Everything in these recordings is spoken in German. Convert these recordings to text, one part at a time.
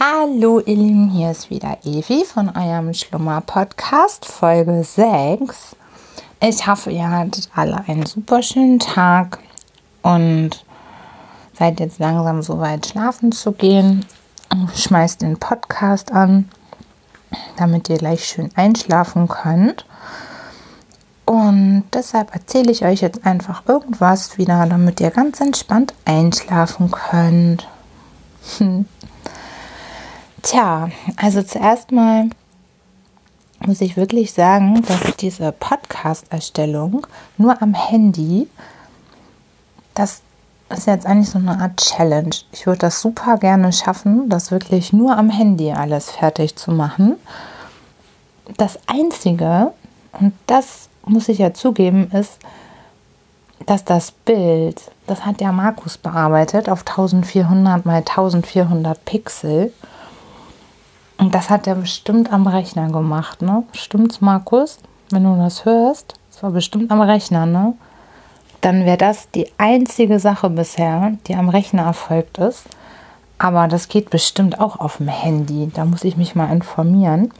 Hallo ihr Lieben, hier ist wieder Evi von eurem Schlummer Podcast, Folge 6. Ich hoffe, ihr hattet alle einen super schönen Tag und seid jetzt langsam so weit schlafen zu gehen. Schmeißt den Podcast an, damit ihr gleich schön einschlafen könnt. Und deshalb erzähle ich euch jetzt einfach irgendwas wieder, damit ihr ganz entspannt einschlafen könnt. Hm. Tja, also zuerst mal muss ich wirklich sagen, dass diese Podcast-Erstellung nur am Handy, das ist jetzt eigentlich so eine Art Challenge. Ich würde das super gerne schaffen, das wirklich nur am Handy alles fertig zu machen. Das Einzige, und das muss ich ja zugeben, ist, dass das Bild, das hat ja Markus bearbeitet auf 1400 mal 1400 Pixel. Und das hat er bestimmt am Rechner gemacht, ne? Stimmt's, Markus? Wenn du das hörst, das war bestimmt am Rechner, ne? Dann wäre das die einzige Sache bisher, die am Rechner erfolgt ist. Aber das geht bestimmt auch auf dem Handy. Da muss ich mich mal informieren,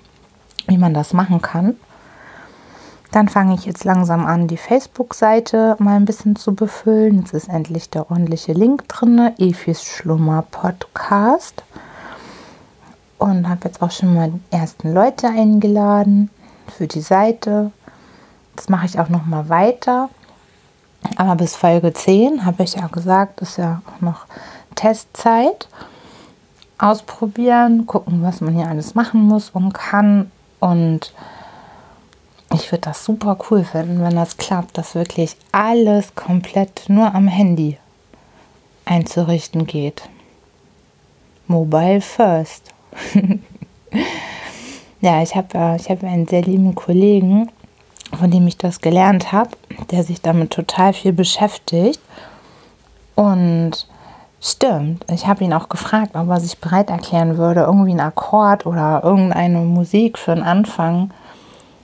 wie man das machen kann. Dann fange ich jetzt langsam an, die Facebook-Seite mal ein bisschen zu befüllen. Jetzt ist endlich der ordentliche Link drin, Efis Schlummer Podcast und habe jetzt auch schon mal die ersten Leute eingeladen für die Seite. Das mache ich auch noch mal weiter. Aber bis Folge 10 habe ich ja gesagt, ist ja auch noch Testzeit. Ausprobieren, gucken, was man hier alles machen muss und kann. Und ich würde das super cool finden, wenn das klappt, dass wirklich alles komplett nur am Handy einzurichten geht. Mobile first. ja, ich habe äh, ich hab einen sehr lieben Kollegen, von dem ich das gelernt habe, der sich damit total viel beschäftigt. Und stimmt, ich habe ihn auch gefragt, ob er sich bereit erklären würde, irgendwie einen Akkord oder irgendeine Musik für einen Anfang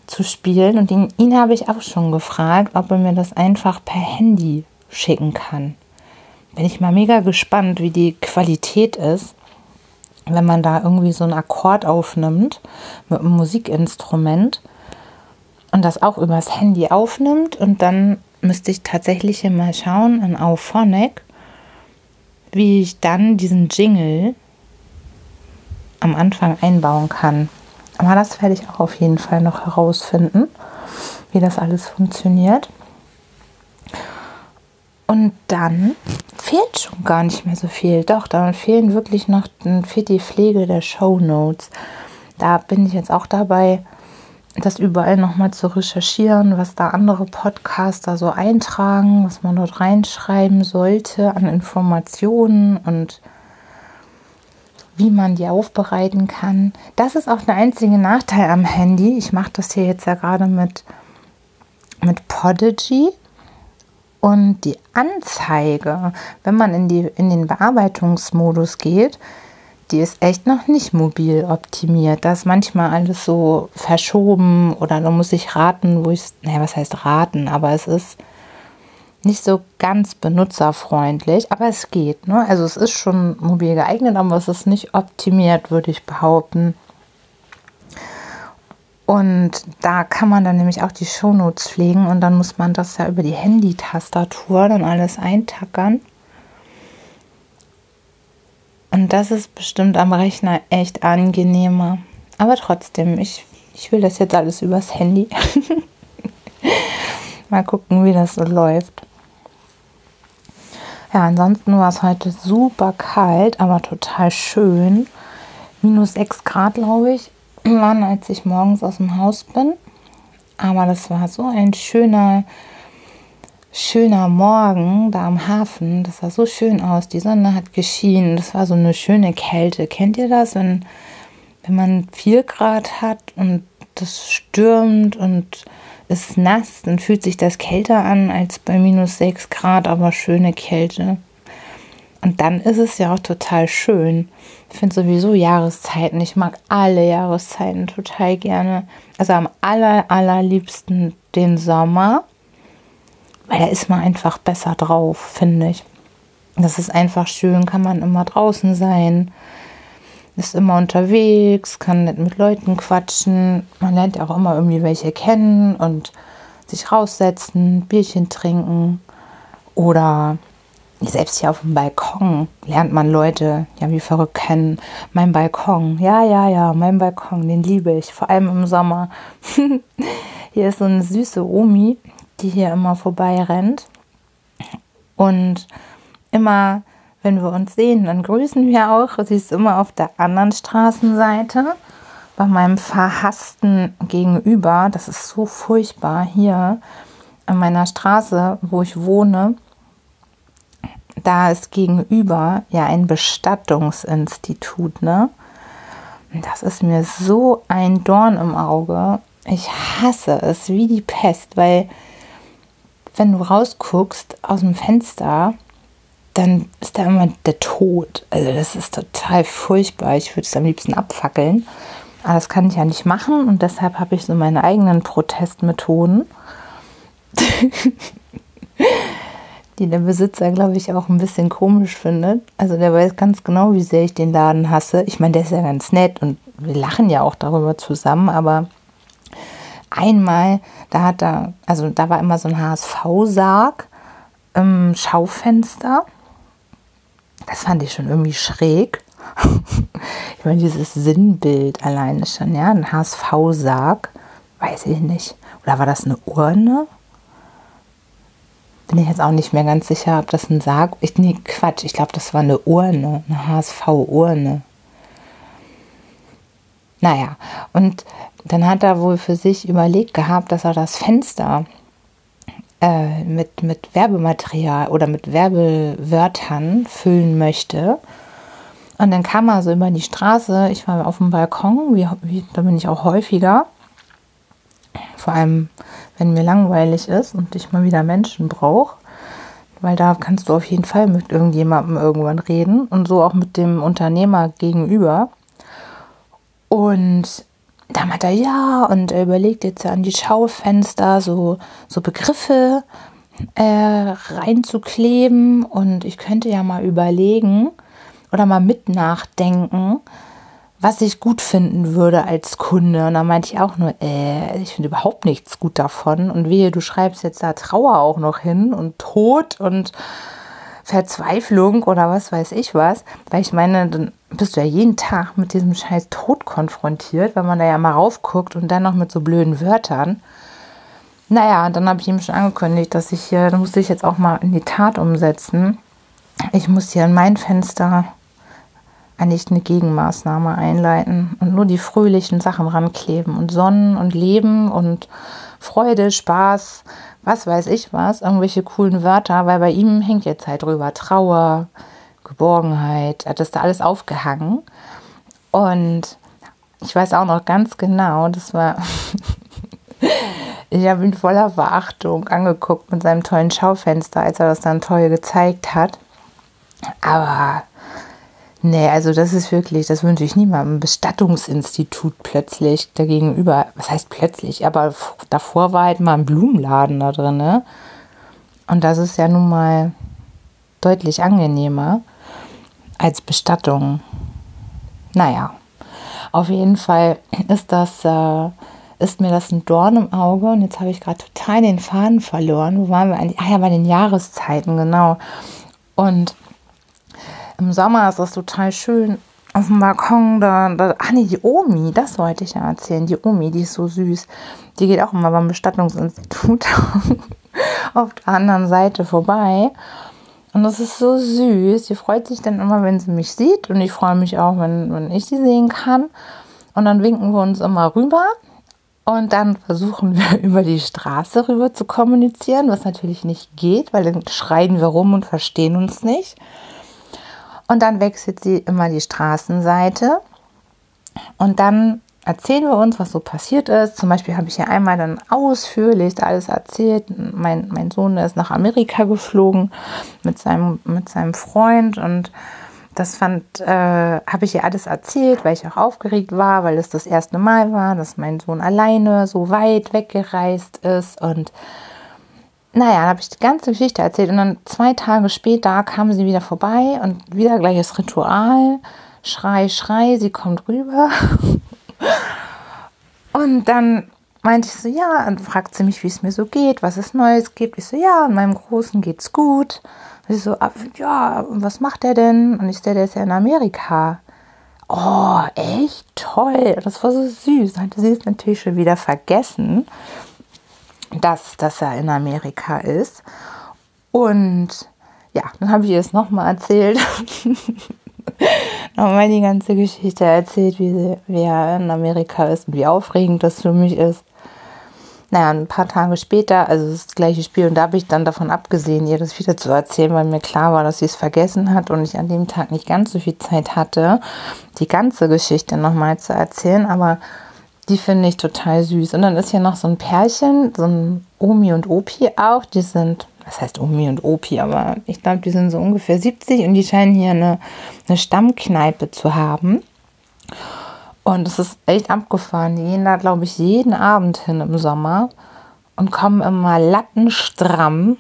zu spielen. Und ihn, ihn habe ich auch schon gefragt, ob er mir das einfach per Handy schicken kann. Bin ich mal mega gespannt, wie die Qualität ist wenn man da irgendwie so einen Akkord aufnimmt mit einem Musikinstrument und das auch übers Handy aufnimmt und dann müsste ich tatsächlich hier mal schauen in Auphonic, wie ich dann diesen Jingle am Anfang einbauen kann. Aber das werde ich auch auf jeden Fall noch herausfinden, wie das alles funktioniert. Und dann fehlt schon gar nicht mehr so viel. Doch, dann fehlen wirklich noch fehlt die Pflege der Show Notes. Da bin ich jetzt auch dabei, das überall nochmal zu recherchieren, was da andere Podcaster so eintragen, was man dort reinschreiben sollte an Informationen und wie man die aufbereiten kann. Das ist auch der einzige Nachteil am Handy. Ich mache das hier jetzt ja gerade mit, mit Podigy. Und die Anzeige, wenn man in, die, in den Bearbeitungsmodus geht, die ist echt noch nicht mobil optimiert. Da ist manchmal alles so verschoben oder da muss ich raten, wo ich, naja, was heißt raten, aber es ist nicht so ganz benutzerfreundlich, aber es geht. Ne? Also es ist schon mobil geeignet, aber es ist nicht optimiert, würde ich behaupten. Und da kann man dann nämlich auch die Shownotes pflegen und dann muss man das ja über die Handy-Tastatur dann alles eintackern. Und das ist bestimmt am Rechner echt angenehmer. Aber trotzdem, ich, ich will das jetzt alles übers Handy. Mal gucken, wie das so läuft. Ja, ansonsten war es heute super kalt, aber total schön. Minus 6 Grad, glaube ich waren, als ich morgens aus dem Haus bin. Aber das war so ein schöner, schöner Morgen da am Hafen. Das sah so schön aus. Die Sonne hat geschienen. Das war so eine schöne Kälte. Kennt ihr das, wenn, wenn man 4 Grad hat und das stürmt und ist nass, dann fühlt sich das kälter an als bei minus 6 Grad, aber schöne Kälte. Und dann ist es ja auch total schön. Ich finde sowieso Jahreszeiten. Ich mag alle Jahreszeiten total gerne. Also am aller, allerliebsten den Sommer, weil da ist man einfach besser drauf, finde ich. Das ist einfach schön, kann man immer draußen sein. ist immer unterwegs, kann nicht mit Leuten quatschen. Man lernt ja auch immer irgendwie welche kennen und sich raussetzen, Bierchen trinken oder selbst hier auf dem Balkon lernt man Leute ja wie verrückt kennen. Mein Balkon, ja, ja, ja, mein Balkon, den liebe ich, vor allem im Sommer. hier ist so eine süße Omi, die hier immer vorbei rennt. Und immer, wenn wir uns sehen, dann grüßen wir auch. Sie ist immer auf der anderen Straßenseite, bei meinem verhassten Gegenüber. Das ist so furchtbar hier an meiner Straße, wo ich wohne da ist gegenüber ja ein Bestattungsinstitut, ne? Das ist mir so ein Dorn im Auge. Ich hasse es wie die Pest, weil wenn du rausguckst aus dem Fenster, dann ist da immer der Tod. Also das ist total furchtbar. Ich würde es am liebsten abfackeln. Aber das kann ich ja nicht machen und deshalb habe ich so meine eigenen Protestmethoden. die der Besitzer, glaube ich, auch ein bisschen komisch findet. Also der weiß ganz genau, wie sehr ich den Laden hasse. Ich meine, der ist ja ganz nett und wir lachen ja auch darüber zusammen, aber einmal, da hat er, also da war immer so ein HSV-Sarg im Schaufenster. Das fand ich schon irgendwie schräg. ich meine, dieses Sinnbild alleine schon, ja, ein HSV-Sarg, weiß ich nicht. Oder war das eine Urne? Bin ich jetzt auch nicht mehr ganz sicher, ob das ein Sarg. Ich, nee, Quatsch, ich glaube, das war eine Urne, eine HSV-Urne. Naja, und dann hat er wohl für sich überlegt gehabt, dass er das Fenster äh, mit, mit Werbematerial oder mit Werbewörtern füllen möchte. Und dann kam er so über die Straße. Ich war auf dem Balkon, wie, wie, da bin ich auch häufiger. Vor allem wenn mir langweilig ist und ich mal wieder Menschen brauche. Weil da kannst du auf jeden Fall mit irgendjemandem irgendwann reden und so auch mit dem Unternehmer gegenüber. Und dann hat er ja und er überlegt jetzt an die Schaufenster so, so Begriffe äh, reinzukleben und ich könnte ja mal überlegen oder mal mit nachdenken, was ich gut finden würde als Kunde. Und da meinte ich auch nur, äh, ich finde überhaupt nichts gut davon. Und wehe, du schreibst jetzt da Trauer auch noch hin und Tod und Verzweiflung oder was weiß ich was. Weil ich meine, dann bist du ja jeden Tag mit diesem scheiß Tod konfrontiert, wenn man da ja mal raufguckt und dann noch mit so blöden Wörtern. Naja, dann habe ich ihm schon angekündigt, dass ich hier, da musste ich jetzt auch mal in die Tat umsetzen. Ich muss hier in mein Fenster eigentlich eine Gegenmaßnahme einleiten und nur die fröhlichen Sachen rankleben und Sonnen und Leben und Freude, Spaß, was weiß ich was, irgendwelche coolen Wörter, weil bei ihm hängt jetzt halt drüber Trauer, Geborgenheit, er hat das da alles aufgehangen. Und ich weiß auch noch ganz genau, das war, ich habe ihn voller Verachtung angeguckt mit seinem tollen Schaufenster, als er das dann toll gezeigt hat, aber Nee, also das ist wirklich, das wünsche ich niemandem. Bestattungsinstitut plötzlich dagegenüber. Was heißt plötzlich? Aber davor war halt mal ein Blumenladen da drin. Ne? Und das ist ja nun mal deutlich angenehmer als Bestattung. Naja, auf jeden Fall ist das, äh, ist mir das ein Dorn im Auge. Und jetzt habe ich gerade total den Faden verloren. Wo waren wir eigentlich? Ah ja, bei den Jahreszeiten, genau. Und im Sommer ist das total schön. Auf dem Balkon, da, da, ach nee, die Omi, das wollte ich ja erzählen. Die Omi, die ist so süß. Die geht auch immer beim Bestattungsinstitut auf der anderen Seite vorbei. Und das ist so süß. Die freut sich dann immer, wenn sie mich sieht. Und ich freue mich auch, wenn, wenn ich sie sehen kann. Und dann winken wir uns immer rüber. Und dann versuchen wir über die Straße rüber zu kommunizieren, was natürlich nicht geht, weil dann schreien wir rum und verstehen uns nicht. Und dann wechselt sie immer die Straßenseite. Und dann erzählen wir uns, was so passiert ist. Zum Beispiel habe ich ja einmal dann ausführlich alles erzählt. Mein, mein Sohn ist nach Amerika geflogen mit seinem, mit seinem Freund und das fand, äh, habe ich ihr alles erzählt, weil ich auch aufgeregt war, weil es das erste Mal war, dass mein Sohn alleine so weit weggereist ist und naja, dann habe ich die ganze Geschichte erzählt und dann zwei Tage später kamen sie wieder vorbei und wieder gleiches Ritual. Schrei, Schrei, sie kommt rüber. Und dann meinte ich so, ja, und fragt sie mich, wie es mir so geht, was es Neues gibt. Ich so, ja, meinem Großen geht's gut. Und sie so, ah, ja, und was macht der denn? Und ich so, der ist ja in Amerika. Oh, echt toll. Das war so süß. Hatte sie es natürlich schon wieder vergessen, dass, dass er in Amerika ist. Und ja, dann habe ich ihr es nochmal erzählt. nochmal die ganze Geschichte erzählt, wie, wie er in Amerika ist und wie aufregend das für mich ist. Naja, ein paar Tage später, also das gleiche Spiel, und da habe ich dann davon abgesehen, ihr das wieder zu erzählen, weil mir klar war, dass sie es vergessen hat und ich an dem Tag nicht ganz so viel Zeit hatte, die ganze Geschichte nochmal zu erzählen, aber die finde ich total süß. Und dann ist hier noch so ein Pärchen, so ein Omi und Opi auch, die sind, was heißt Omi und Opi, aber ich glaube, die sind so ungefähr 70 und die scheinen hier eine, eine Stammkneipe zu haben. Und es ist echt abgefahren. Die gehen da, glaube ich, jeden Abend hin im Sommer und kommen immer lattenstramm.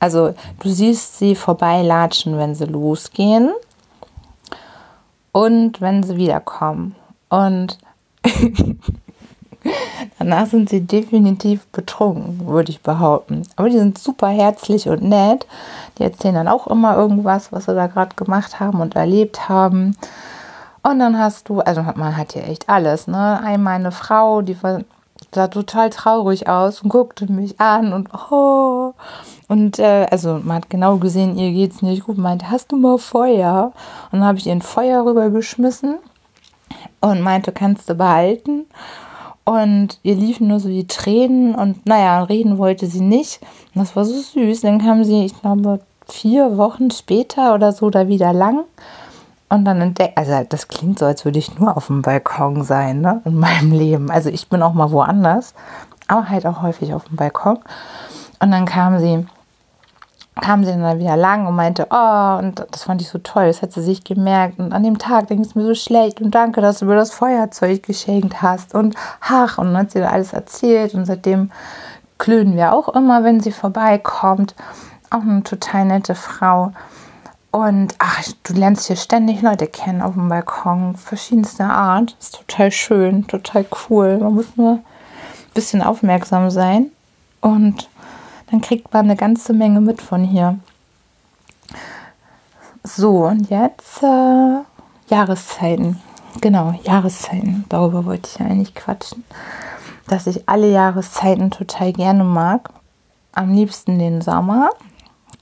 Also du siehst sie vorbeilatschen, wenn sie losgehen und wenn sie wiederkommen. Und danach sind sie definitiv betrunken, würde ich behaupten. Aber die sind super herzlich und nett. Die erzählen dann auch immer irgendwas, was sie da gerade gemacht haben und erlebt haben. Und dann hast du, also man hat hier echt alles, ne? Einmal eine Frau, die sah total traurig aus und guckte mich an und oh. Und äh, also man hat genau gesehen, ihr geht's nicht gut. Meinte, hast du mal Feuer? Und dann habe ich ihr ein Feuer rübergeschmissen und meinte, kannst du behalten. Und ihr liefen nur so die Tränen und naja, reden wollte sie nicht. Und das war so süß. Dann kam sie, ich glaube, vier Wochen später oder so da wieder lang und dann entdeckt, also das klingt so, als würde ich nur auf dem Balkon sein, ne, in meinem Leben. Also ich bin auch mal woanders, aber halt auch häufig auf dem Balkon. Und dann kam sie, kam sie dann wieder lang und meinte, oh, und das fand ich so toll, das hat sie sich gemerkt. Und an dem Tag ging es mir so schlecht und danke, dass du mir das Feuerzeug geschenkt hast. Und ach, und dann hat sie dann alles erzählt und seitdem klönen wir auch immer, wenn sie vorbeikommt. Auch eine total nette Frau. Und ach, du lernst hier ständig Leute kennen auf dem Balkon, verschiedenster Art. Ist total schön, total cool. Man muss nur ein bisschen aufmerksam sein und dann kriegt man eine ganze Menge mit von hier. So, und jetzt äh, Jahreszeiten. Genau, Jahreszeiten. Darüber wollte ich eigentlich quatschen. Dass ich alle Jahreszeiten total gerne mag. Am liebsten den Sommer.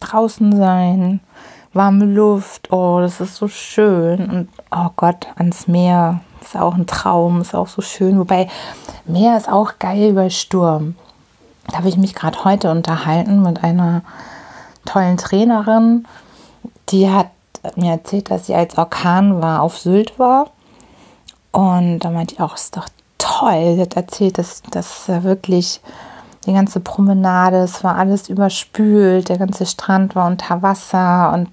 Draußen sein, warme Luft, oh, das ist so schön. Und oh Gott, ans Meer ist auch ein Traum, ist auch so schön. Wobei, Meer ist auch geil bei Sturm. Da habe ich mich gerade heute unterhalten mit einer tollen Trainerin, die hat mir erzählt, dass sie als Orkan war, auf Sylt war. Und da meinte ich auch, ist doch toll. Sie hat erzählt, dass das wirklich die ganze Promenade, es war alles überspült, der ganze Strand war unter Wasser und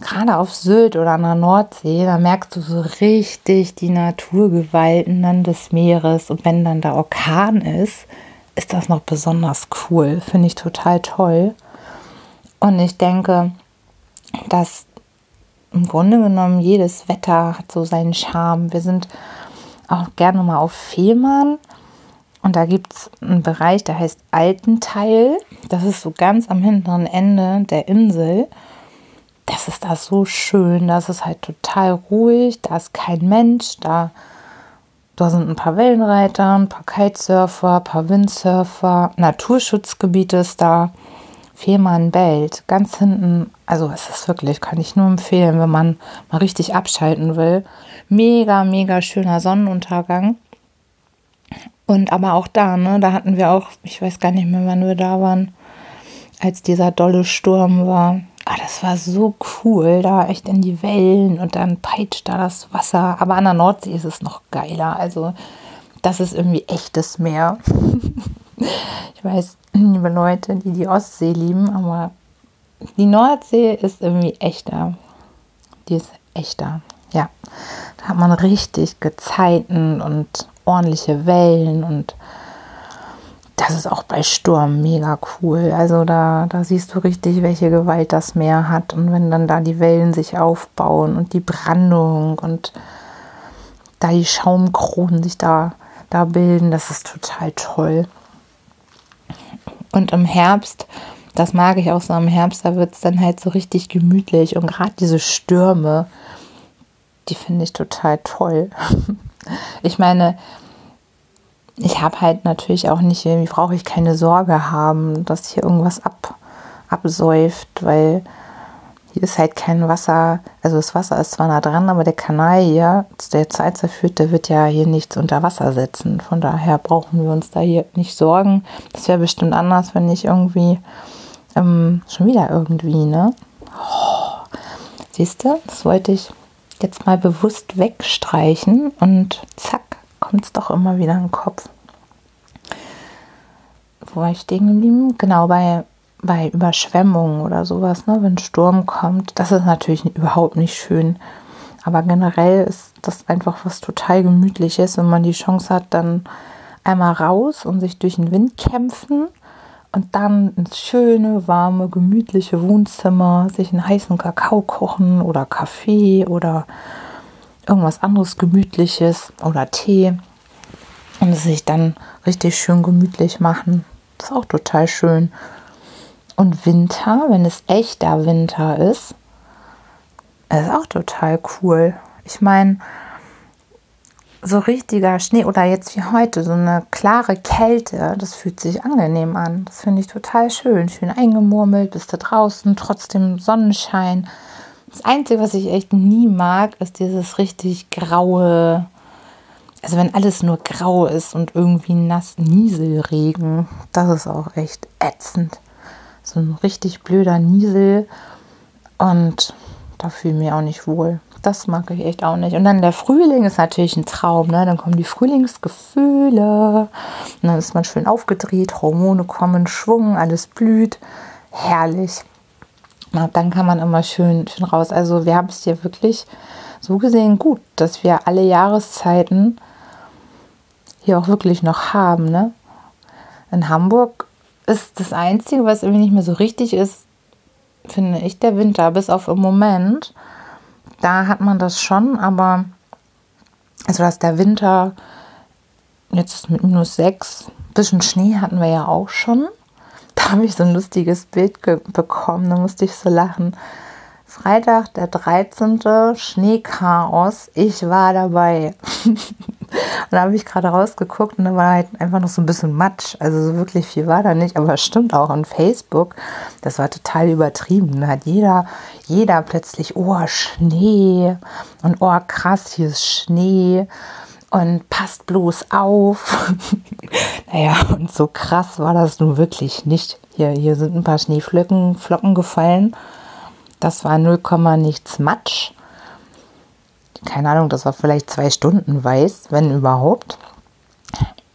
gerade auf Sylt oder an der Nordsee, da merkst du so richtig die Naturgewalten des Meeres. Und wenn dann der Orkan ist, ist das noch besonders cool. Finde ich total toll. Und ich denke, dass im Grunde genommen jedes Wetter hat so seinen Charme. Wir sind auch gerne mal auf Fehmarn. Und da gibt es einen Bereich, der heißt Altenteil. Das ist so ganz am hinteren Ende der Insel das ist da so schön, das ist halt total ruhig, da ist kein Mensch, da, da sind ein paar Wellenreiter, ein paar Kitesurfer, ein paar Windsurfer, Naturschutzgebiet ist da, Fehmarnbelt, ganz hinten, also es ist wirklich, kann ich nur empfehlen, wenn man mal richtig abschalten will. Mega, mega schöner Sonnenuntergang. Und aber auch da, ne, da hatten wir auch, ich weiß gar nicht mehr, wann wir da waren, als dieser dolle Sturm war. Ah, das war so cool, da echt in die Wellen und dann peitscht da das Wasser. Aber an der Nordsee ist es noch geiler. Also, das ist irgendwie echtes Meer. ich weiß, liebe Leute, die die Ostsee lieben, aber die Nordsee ist irgendwie echter. Die ist echter. Ja, da hat man richtig Gezeiten und ordentliche Wellen und das ist auch bei Sturm mega cool. Also da, da siehst du richtig, welche Gewalt das Meer hat. Und wenn dann da die Wellen sich aufbauen und die Brandung und da die Schaumkronen sich da, da bilden, das ist total toll. Und im Herbst, das mag ich auch so im Herbst, da wird es dann halt so richtig gemütlich. Und gerade diese Stürme, die finde ich total toll. Ich meine, ich habe halt natürlich auch nicht, irgendwie brauche ich keine Sorge haben, dass hier irgendwas ab, absäuft, weil hier ist halt kein Wasser, also das Wasser ist zwar nah dran, aber der Kanal hier, der Zeit führt, der wird ja hier nichts unter Wasser setzen. Von daher brauchen wir uns da hier nicht sorgen. Das wäre bestimmt anders, wenn ich irgendwie, ähm, schon wieder irgendwie, ne? Oh, siehst du, das wollte ich jetzt mal bewusst wegstreichen und zack, kommt es doch immer wieder in den Kopf. Wo war ich stehen geblieben? Genau, bei bei Überschwemmungen oder sowas, ne, wenn Sturm kommt, das ist natürlich überhaupt nicht schön. Aber generell ist das einfach was total Gemütliches, wenn man die Chance hat, dann einmal raus und sich durch den Wind kämpfen und dann ins schöne, warme, gemütliche Wohnzimmer, sich einen heißen Kakao kochen oder Kaffee oder irgendwas anderes Gemütliches oder Tee und sich dann richtig schön gemütlich machen. Das ist auch total schön. Und Winter, wenn es echter Winter ist, ist auch total cool. Ich meine, so richtiger Schnee oder jetzt wie heute, so eine klare Kälte, das fühlt sich angenehm an. Das finde ich total schön. Schön eingemurmelt, bist du draußen, trotzdem Sonnenschein. Das Einzige, was ich echt nie mag, ist dieses richtig graue, also wenn alles nur grau ist und irgendwie nass Nieselregen, das ist auch echt ätzend so ein richtig blöder Niesel und da fühle ich mich auch nicht wohl. Das mag ich echt auch nicht. Und dann der Frühling ist natürlich ein Traum. Ne? Dann kommen die Frühlingsgefühle. Und dann ist man schön aufgedreht, Hormone kommen, Schwung, alles blüht. Herrlich. Und dann kann man immer schön, schön raus. Also wir haben es hier wirklich so gesehen gut, dass wir alle Jahreszeiten hier auch wirklich noch haben. Ne? In Hamburg ist das Einzige, was irgendwie nicht mehr so richtig ist, finde ich, der Winter. Bis auf im Moment. Da hat man das schon, aber also dass der Winter jetzt mit minus 6, bisschen Schnee hatten wir ja auch schon. Habe ich so ein lustiges Bild bekommen, da musste ich so lachen. Freitag, der 13. Schneechaos. Ich war dabei. und da habe ich gerade rausgeguckt und da war halt einfach noch so ein bisschen Matsch. Also so wirklich viel war da nicht, aber stimmt auch. Und Facebook, das war total übertrieben. Da hat jeder, jeder plötzlich, oh, Schnee und oh, krass, hier ist Schnee und passt bloß auf. naja, und so krass war das nun wirklich nicht. Hier, hier sind ein paar Schneeflocken Flocken gefallen das war 0, nichts Matsch. Keine Ahnung, das war vielleicht zwei Stunden weiß, wenn überhaupt.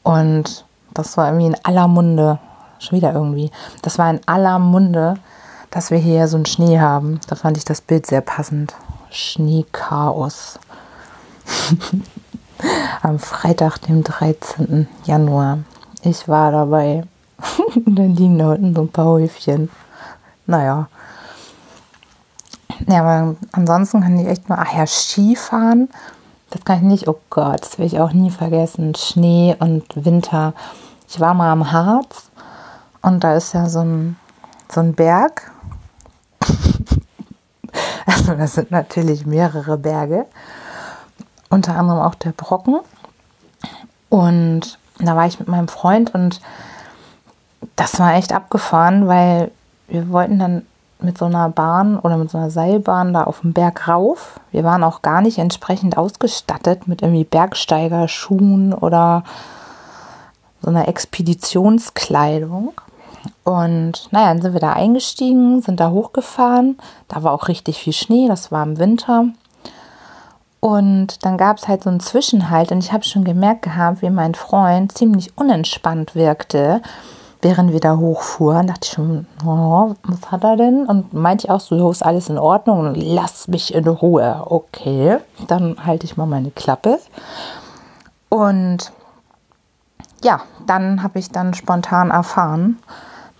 Und das war irgendwie in aller Munde, schon wieder irgendwie, das war in aller Munde, dass wir hier so einen Schnee haben. Da fand ich das Bild sehr passend. Schneechaos. Am Freitag, dem 13. Januar. Ich war dabei. dann liegen da unten so ein paar Häufchen. Naja, ja, aber ansonsten kann ich echt nur, ach ja, Skifahren. Das kann ich nicht, oh Gott, das will ich auch nie vergessen. Schnee und Winter. Ich war mal am Harz und da ist ja so ein, so ein Berg. also das sind natürlich mehrere Berge. Unter anderem auch der Brocken. Und da war ich mit meinem Freund und das war echt abgefahren, weil wir wollten dann mit so einer Bahn oder mit so einer Seilbahn da auf dem Berg rauf. Wir waren auch gar nicht entsprechend ausgestattet mit irgendwie Bergsteigerschuhen oder so einer Expeditionskleidung. Und naja, dann sind wir da eingestiegen, sind da hochgefahren. Da war auch richtig viel Schnee, das war im Winter. Und dann gab es halt so einen Zwischenhalt und ich habe schon gemerkt gehabt, wie mein Freund ziemlich unentspannt wirkte während wir da hochfuhren, dachte ich schon, oh, was hat er denn? Und meinte ich auch so, ist alles in Ordnung und lass mich in Ruhe. Okay, dann halte ich mal meine Klappe. Und ja, dann habe ich dann spontan erfahren,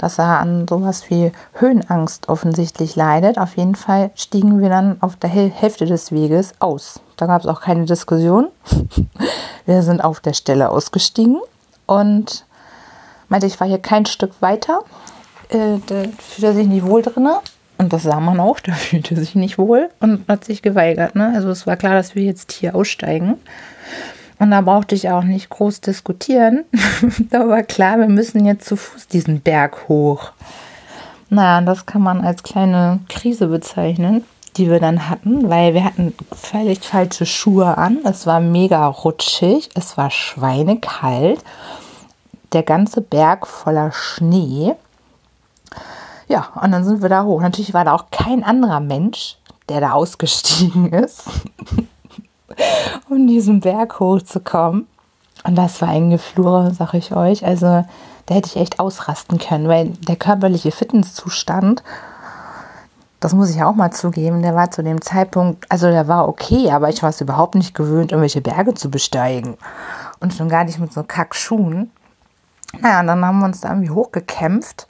dass er an sowas wie Höhenangst offensichtlich leidet. Auf jeden Fall stiegen wir dann auf der Hälfte des Weges aus. Da gab es auch keine Diskussion. Wir sind auf der Stelle ausgestiegen und meinte, ich war hier kein Stück weiter. Äh, da fühlte er sich nicht wohl drin. Und das sah man auch, da fühlte sich nicht wohl und hat sich geweigert. Ne? Also es war klar, dass wir jetzt hier aussteigen. Und da brauchte ich auch nicht groß diskutieren. da war klar, wir müssen jetzt zu Fuß diesen Berg hoch. Naja, das kann man als kleine Krise bezeichnen, die wir dann hatten, weil wir hatten völlig falsche Schuhe an. Es war mega rutschig, es war schweinekalt, der ganze Berg voller Schnee. Ja, und dann sind wir da hoch. Natürlich war da auch kein anderer Mensch, der da ausgestiegen ist. um diesen Berg hochzukommen. Und das war ein Geflure, sag ich euch. Also da hätte ich echt ausrasten können, weil der körperliche Fitnesszustand, das muss ich auch mal zugeben, der war zu dem Zeitpunkt, also der war okay, aber ich war es überhaupt nicht gewöhnt, irgendwelche Berge zu besteigen. Und schon gar nicht mit so Kackschuhen. Naja, und dann haben wir uns da irgendwie hochgekämpft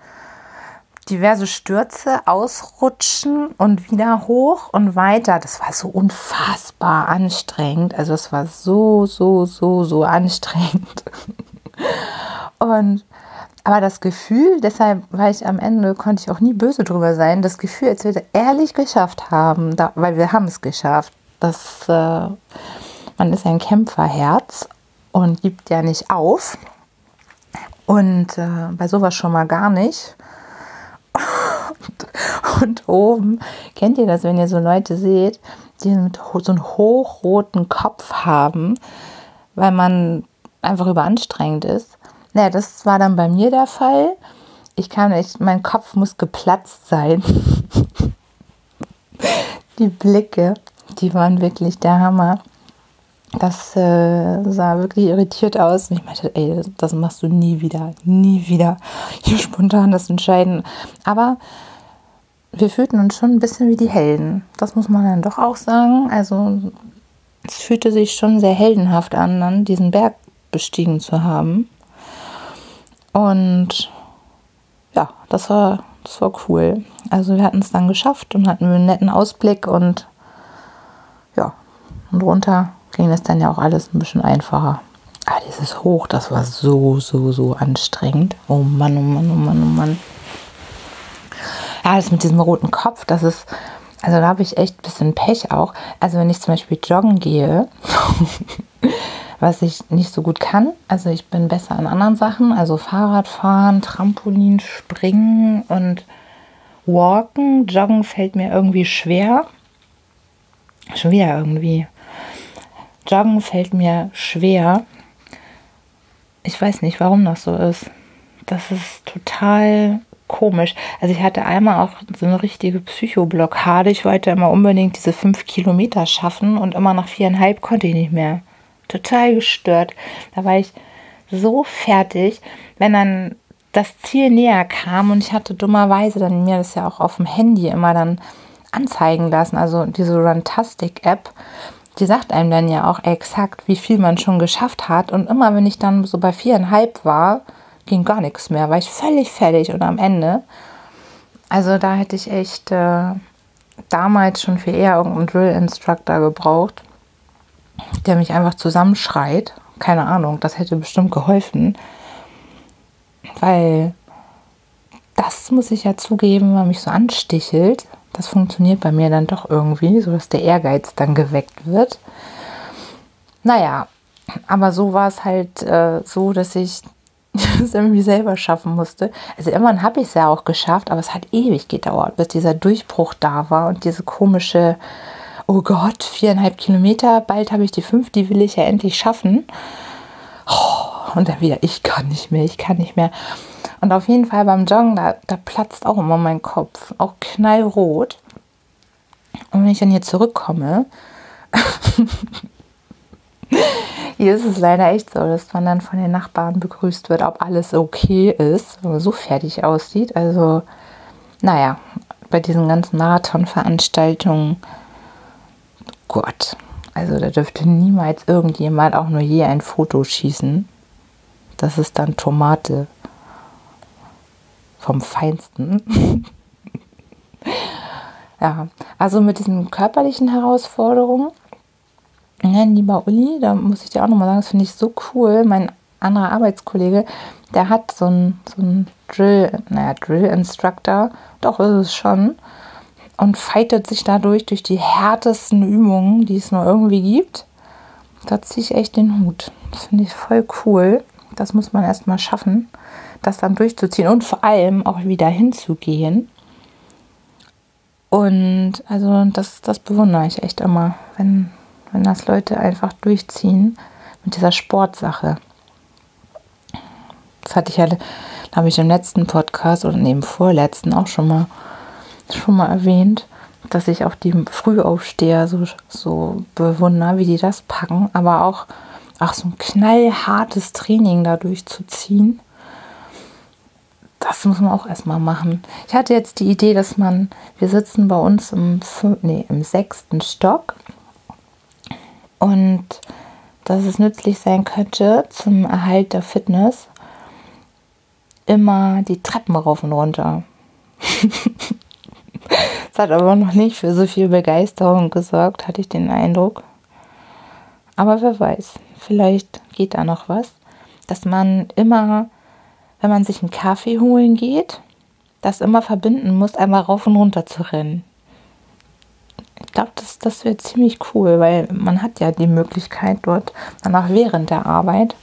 diverse Stürze, Ausrutschen und wieder hoch und weiter. Das war so unfassbar anstrengend. Also es war so, so, so, so anstrengend. Und aber das Gefühl, deshalb war ich am Ende, konnte ich auch nie böse drüber sein, das Gefühl, als wir ehrlich geschafft haben, da, weil wir haben es geschafft, dass äh, man ist ein Kämpferherz und gibt ja nicht auf. Und äh, bei sowas schon mal gar nicht. Und oben, kennt ihr das, wenn ihr so Leute seht, die mit so einem hochroten Kopf haben, weil man einfach überanstrengend ist? Naja, das war dann bei mir der Fall. Ich kann nicht, mein Kopf muss geplatzt sein. die Blicke, die waren wirklich der Hammer. Das äh, sah wirklich irritiert aus. Ich meinte, ey, das machst du nie wieder, nie wieder. Hier spontan das entscheiden. Aber wir fühlten uns schon ein bisschen wie die Helden. Das muss man dann doch auch sagen. Also es fühlte sich schon sehr heldenhaft an, dann diesen Berg bestiegen zu haben. Und ja, das war, das war cool. Also wir hatten es dann geschafft und hatten einen netten Ausblick und ja, und runter ging das dann ja auch alles ein bisschen einfacher. Aber dieses Hoch, das war so, so, so anstrengend. Oh Mann, oh Mann, oh Mann, oh Mann. Ja, das mit diesem roten Kopf, das ist, also da habe ich echt ein bisschen Pech auch. Also wenn ich zum Beispiel joggen gehe, was ich nicht so gut kann, also ich bin besser an anderen Sachen, also Fahrradfahren, Trampolin, Springen und Walken. Joggen fällt mir irgendwie schwer. Schon wieder irgendwie. Joggen fällt mir schwer. Ich weiß nicht, warum das so ist. Das ist total komisch. Also ich hatte einmal auch so eine richtige Psychoblockade. Ich wollte immer unbedingt diese fünf Kilometer schaffen und immer nach viereinhalb konnte ich nicht mehr. Total gestört. Da war ich so fertig, wenn dann das Ziel näher kam und ich hatte dummerweise dann mir das ja auch auf dem Handy immer dann anzeigen lassen, also diese Runtastic App, die sagt einem dann ja auch exakt, wie viel man schon geschafft hat und immer wenn ich dann so bei viereinhalb war, ging gar nichts mehr, war ich völlig fertig und am Ende. Also da hätte ich echt äh, damals schon viel eher irgendeinen Drill-Instructor gebraucht, der mich einfach zusammenschreit. Keine Ahnung, das hätte bestimmt geholfen. Weil das muss ich ja zugeben, weil mich so anstichelt. Das funktioniert bei mir dann doch irgendwie, so dass der Ehrgeiz dann geweckt wird. Naja, aber so war es halt äh, so, dass ich es irgendwie selber schaffen musste. Also irgendwann habe ich es ja auch geschafft, aber es hat ewig gedauert, bis dieser Durchbruch da war und diese komische, oh Gott, viereinhalb Kilometer, bald habe ich die fünf, die will ich ja endlich schaffen. Und dann wieder, ich kann nicht mehr, ich kann nicht mehr. Und auf jeden Fall beim Joggen, da, da platzt auch immer mein Kopf, auch knallrot. Und wenn ich dann hier zurückkomme, Hier ist es leider echt so, dass man dann von den Nachbarn begrüßt wird, ob alles okay ist, wenn man so fertig aussieht. Also, naja, bei diesen ganzen Marathonveranstaltungen, Gott, also da dürfte niemals irgendjemand auch nur je ein Foto schießen. Das ist dann Tomate vom Feinsten. ja, also mit diesen körperlichen Herausforderungen, ja, lieber Uli, da muss ich dir auch nochmal sagen, das finde ich so cool. Mein anderer Arbeitskollege, der hat so einen so Drill, naja, Drill-Instructor, doch ist es schon, und fightet sich dadurch durch die härtesten Übungen, die es nur irgendwie gibt. Da ziehe ich echt den Hut. Das finde ich voll cool. Das muss man erstmal schaffen, das dann durchzuziehen und vor allem auch wieder hinzugehen. Und also das, das bewundere ich echt immer, wenn, wenn das Leute einfach durchziehen mit dieser Sportsache. Das hatte ich ja, habe ich im letzten Podcast oder neben vorletzten auch schon mal, schon mal erwähnt, dass ich auch die Frühaufsteher so, so bewundere, wie die das packen, aber auch, auch so ein knallhartes Training dadurch zu ziehen. Das muss man auch erstmal machen. Ich hatte jetzt die Idee, dass man, wir sitzen bei uns im, nee, im sechsten Stock und dass es nützlich sein könnte zum Erhalt der Fitness, immer die Treppen rauf und runter. Es hat aber noch nicht für so viel Begeisterung gesorgt, hatte ich den Eindruck. Aber wer weiß, vielleicht geht da noch was, dass man immer, wenn man sich einen Kaffee holen geht, das immer verbinden muss, einmal rauf und runter zu rennen. Ich glaube, das, das wäre ziemlich cool, weil man hat ja die Möglichkeit dort dann auch während der Arbeit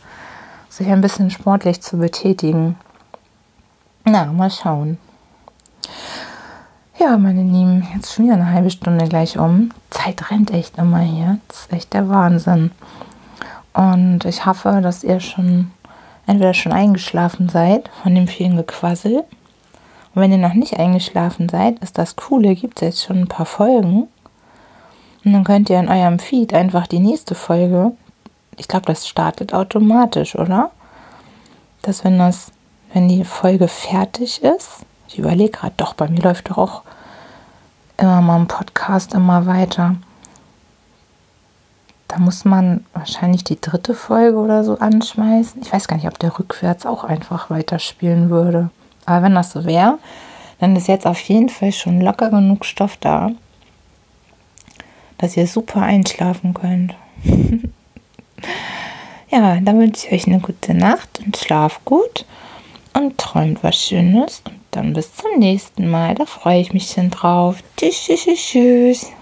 sich ein bisschen sportlich zu betätigen. Na, mal schauen. Ja, meine Lieben, jetzt schon wieder eine halbe Stunde gleich um. Zeit rennt echt immer hier. Das ist echt der Wahnsinn. Und ich hoffe, dass ihr schon entweder schon eingeschlafen seid von dem vielen Gequassel. Und wenn ihr noch nicht eingeschlafen seid, ist das Coole, gibt es jetzt schon ein paar Folgen. Und dann könnt ihr in eurem Feed einfach die nächste Folge, ich glaube, das startet automatisch, oder? Dass wenn das, wenn die Folge fertig ist, ich überlege gerade, doch, bei mir läuft doch auch immer mal ein Podcast immer weiter. Da muss man wahrscheinlich die dritte Folge oder so anschmeißen. Ich weiß gar nicht, ob der rückwärts auch einfach weiterspielen würde. Aber wenn das so wäre, dann ist jetzt auf jeden Fall schon locker genug Stoff da, dass ihr super einschlafen könnt. ja, dann wünsche ich euch eine gute Nacht und schlaf gut und träumt was Schönes. Und dann bis zum nächsten Mal. Da freue ich mich schon drauf. Tschüss, tschüss, tschüss.